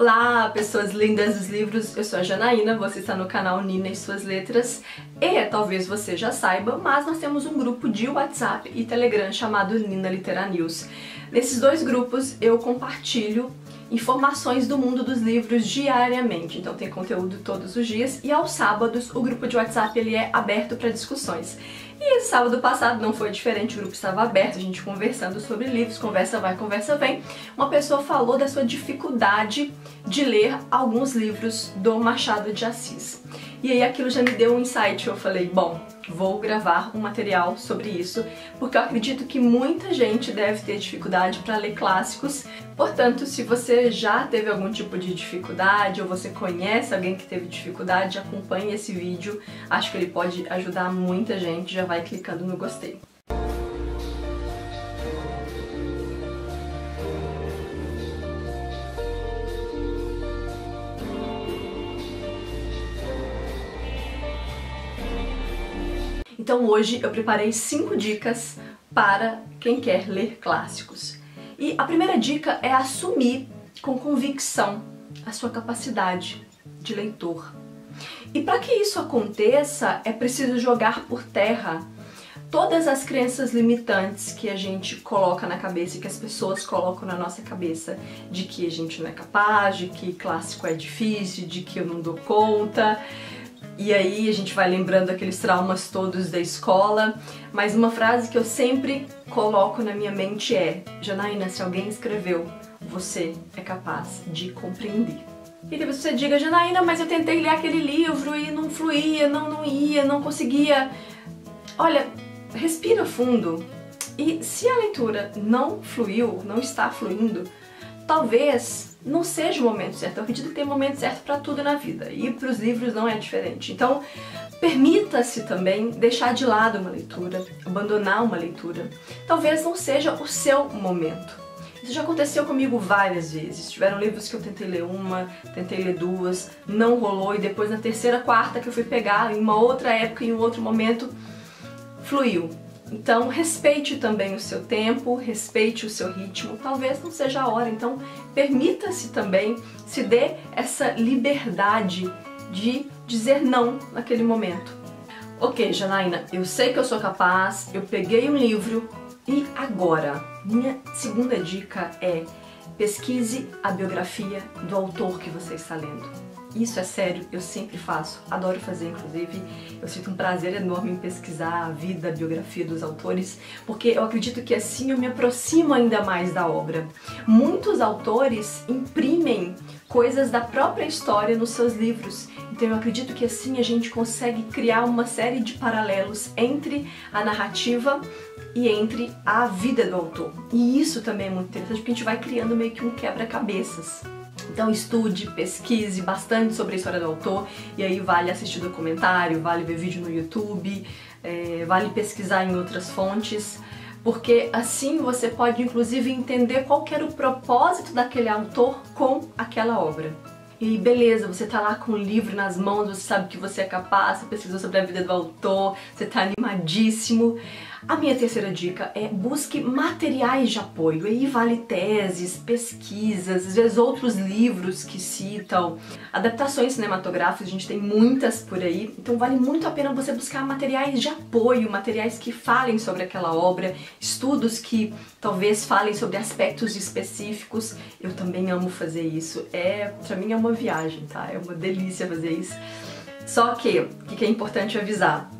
Olá, pessoas lindas dos livros, eu sou a Janaína, você está no canal Nina e Suas Letras e talvez você já saiba, mas nós temos um grupo de WhatsApp e Telegram chamado Nina Litera News. Nesses dois grupos eu compartilho informações do mundo dos livros diariamente, então tem conteúdo todos os dias e aos sábados o grupo de WhatsApp ele é aberto para discussões. E sábado passado não foi diferente, o grupo estava aberto, a gente conversando sobre livros, conversa vai, conversa vem. Uma pessoa falou da sua dificuldade de ler alguns livros do Machado de Assis. E aí aquilo já me deu um insight, eu falei, bom, vou gravar um material sobre isso, porque eu acredito que muita gente deve ter dificuldade para ler clássicos. Portanto, se você já teve algum tipo de dificuldade ou você conhece alguém que teve dificuldade, acompanhe esse vídeo. Acho que ele pode ajudar muita gente. Já vai clicando no gostei. Então hoje eu preparei 5 dicas para quem quer ler clássicos. E a primeira dica é assumir com convicção a sua capacidade de leitor. E para que isso aconteça, é preciso jogar por terra todas as crenças limitantes que a gente coloca na cabeça e que as pessoas colocam na nossa cabeça de que a gente não é capaz, de que clássico é difícil, de que eu não dou conta. E aí a gente vai lembrando aqueles traumas todos da escola. Mas uma frase que eu sempre coloco na minha mente é: Janaína, se alguém escreveu, você é capaz de compreender. E talvez você diga, Janaína, mas eu tentei ler aquele livro e não fluía, não, não ia, não conseguia. Olha, respira fundo. E se a leitura não fluiu, não está fluindo, talvez não seja o momento certo. Eu acredito que tem momento certo para tudo na vida e para os livros não é diferente. Então, permita-se também deixar de lado uma leitura, abandonar uma leitura. Talvez não seja o seu momento. Isso já aconteceu comigo várias vezes. Tiveram livros que eu tentei ler uma, tentei ler duas, não rolou e depois na terceira, quarta que eu fui pegar em uma outra época, em um outro momento, fluiu. Então, respeite também o seu tempo, respeite o seu ritmo. Talvez não seja a hora, então permita-se também, se dê essa liberdade de dizer não naquele momento. Ok, Janaína, eu sei que eu sou capaz, eu peguei um livro e agora? Minha segunda dica é pesquise a biografia do autor que você está lendo. Isso é sério, eu sempre faço, adoro fazer inclusive. Eu sinto um prazer enorme em pesquisar a vida, a biografia dos autores, porque eu acredito que assim eu me aproximo ainda mais da obra. Muitos autores imprimem coisas da própria história nos seus livros, então eu acredito que assim a gente consegue criar uma série de paralelos entre a narrativa e entre a vida do autor. E isso também é muito interessante porque a gente vai criando meio que um quebra-cabeças. Então estude, pesquise bastante sobre a história do autor e aí vale assistir documentário, vale ver vídeo no YouTube, é, vale pesquisar em outras fontes, porque assim você pode inclusive entender qual era o propósito daquele autor com aquela obra. E beleza, você tá lá com o livro nas mãos, você sabe que você é capaz, você pesquisou sobre a vida do autor, você tá animadíssimo. A minha terceira dica é busque materiais de apoio. Aí vale teses, pesquisas, às vezes outros livros que citam, adaptações cinematográficas, a gente tem muitas por aí. Então vale muito a pena você buscar materiais de apoio, materiais que falem sobre aquela obra, estudos que talvez falem sobre aspectos específicos. Eu também amo fazer isso. É, para mim é uma viagem, tá? É uma delícia fazer isso. Só que, o que é importante avisar?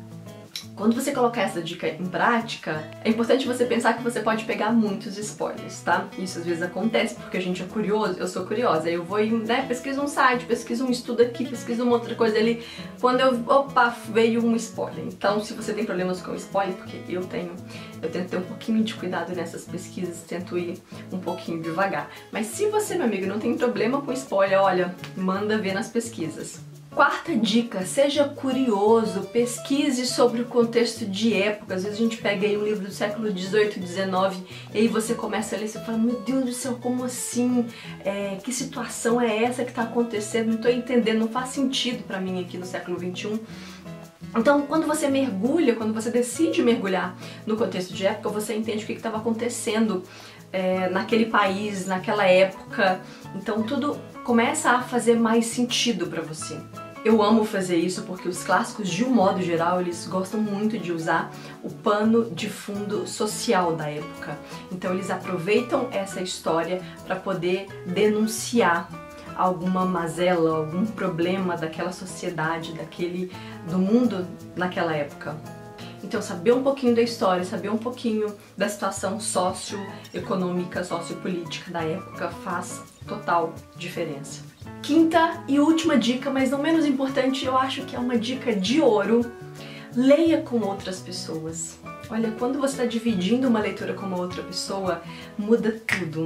Quando você colocar essa dica em prática, é importante você pensar que você pode pegar muitos spoilers, tá? Isso às vezes acontece porque a gente é curioso, eu sou curiosa, aí eu vou e né, pesquiso um site, pesquiso um estudo aqui, pesquiso uma outra coisa ali, quando eu, opa, veio um spoiler. Então, se você tem problemas com spoiler, porque eu tenho, eu tento ter um pouquinho de cuidado nessas pesquisas, tento ir um pouquinho devagar. Mas se você, meu amigo, não tem problema com spoiler, olha, manda ver nas pesquisas. Quarta dica, seja curioso, pesquise sobre o contexto de época. Às vezes a gente pega aí um livro do século 18, 19 e aí você começa a ler e você fala, meu Deus do céu, como assim? É, que situação é essa que está acontecendo? Não estou entendendo, não faz sentido para mim aqui no século 21. Então, quando você mergulha, quando você decide mergulhar no contexto de época, você entende o que estava acontecendo é, naquele país, naquela época. Então tudo começa a fazer mais sentido para você. Eu amo fazer isso porque os clássicos, de um modo geral, eles gostam muito de usar o pano de fundo social da época. Então eles aproveitam essa história para poder denunciar alguma mazela, algum problema daquela sociedade, daquele do mundo naquela época. Então, saber um pouquinho da história, saber um pouquinho da situação socioeconômica, sociopolítica da época faz total diferença. Quinta e última dica, mas não menos importante, eu acho que é uma dica de ouro. Leia com outras pessoas. Olha, quando você está dividindo uma leitura com uma outra pessoa, muda tudo.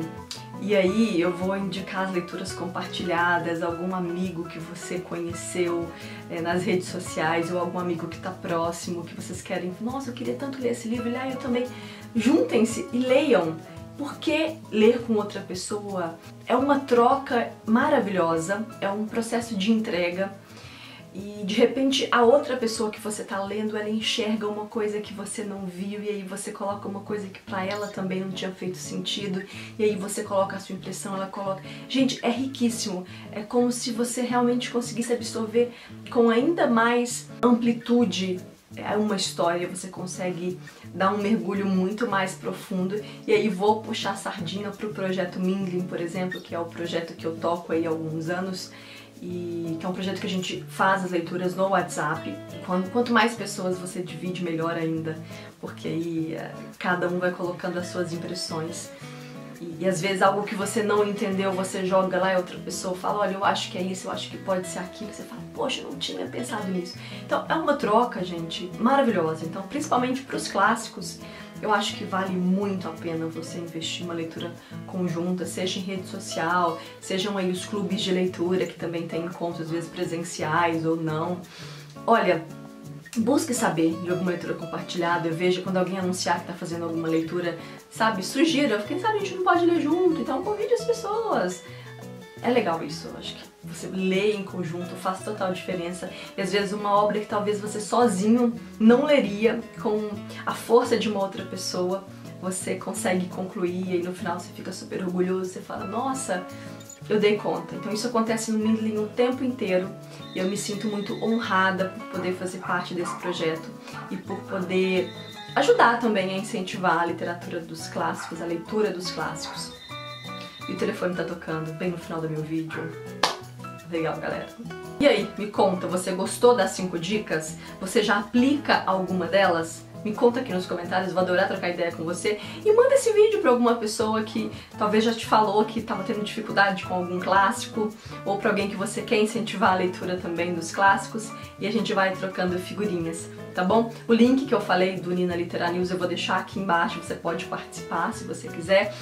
E aí eu vou indicar as leituras compartilhadas, algum amigo que você conheceu é, nas redes sociais ou algum amigo que está próximo, que vocês querem, nossa, eu queria tanto ler esse livro, e ah, eu também. Juntem-se e leiam, porque ler com outra pessoa é uma troca maravilhosa, é um processo de entrega e de repente a outra pessoa que você tá lendo, ela enxerga uma coisa que você não viu e aí você coloca uma coisa que para ela também não tinha feito sentido e aí você coloca a sua impressão, ela coloca. Gente, é riquíssimo. É como se você realmente conseguisse absorver com ainda mais amplitude é uma história, você consegue dar um mergulho muito mais profundo. E aí vou puxar a sardinha pro projeto Mingling, por exemplo, que é o projeto que eu toco aí há alguns anos e que é um projeto que a gente faz as leituras no WhatsApp. Quanto, mais pessoas você divide, melhor ainda, porque aí é, cada um vai colocando as suas impressões. E, e, às vezes algo que você não entendeu, você joga lá e outra pessoa fala, olha, eu acho que é isso, eu acho que pode ser aquilo. Você fala, poxa, eu não tinha pensado nisso. Então é uma troca, gente, maravilhosa. Então, principalmente para os clássicos, eu acho que vale muito a pena você investir uma leitura conjunta, seja em rede social, sejam aí os clubes de leitura que também tem encontros, às vezes presenciais ou não. Olha, busque saber de alguma leitura compartilhada. Eu vejo quando alguém anunciar que está fazendo alguma leitura, sabe, sugira, quem sabe a gente não pode ler junto, então convide as pessoas. É legal isso, eu acho que você lê em conjunto faz total diferença. E às vezes uma obra que talvez você sozinho não leria, com a força de uma outra pessoa, você consegue concluir e no final você fica super orgulhoso, você fala, nossa, eu dei conta. Então isso acontece no Mindling o tempo inteiro e eu me sinto muito honrada por poder fazer parte desse projeto e por poder ajudar também a incentivar a literatura dos clássicos, a leitura dos clássicos. E o telefone tá tocando bem no final do meu vídeo. Legal, galera. E aí, me conta, você gostou das 5 dicas? Você já aplica alguma delas? Me conta aqui nos comentários, vou adorar trocar ideia com você. E manda esse vídeo para alguma pessoa que talvez já te falou que estava tendo dificuldade com algum clássico, ou para alguém que você quer incentivar a leitura também dos clássicos, e a gente vai trocando figurinhas tá bom? O link que eu falei do Nina Literar News eu vou deixar aqui embaixo, você pode participar se você quiser.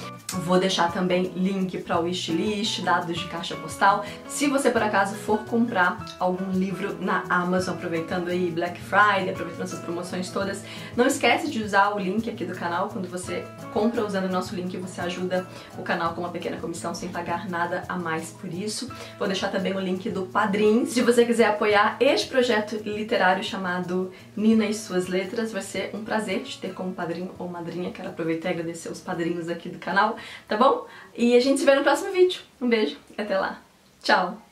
Vou deixar também link para o wishlist, dados de caixa postal. Se você por acaso for comprar algum livro na Amazon, aproveitando aí Black Friday, aproveitando essas promoções todas, não esquece de usar o link aqui do canal. Quando você compra usando o nosso link, você ajuda o canal com uma pequena comissão sem pagar nada a mais por isso. Vou deixar também o link do Padrim. Se você quiser apoiar este projeto literário chamado Nina e suas letras. Vai ser um prazer te ter como padrinho ou madrinha. Quero aproveitar e agradecer os padrinhos aqui do canal, tá bom? E a gente se vê no próximo vídeo. Um beijo até lá. Tchau!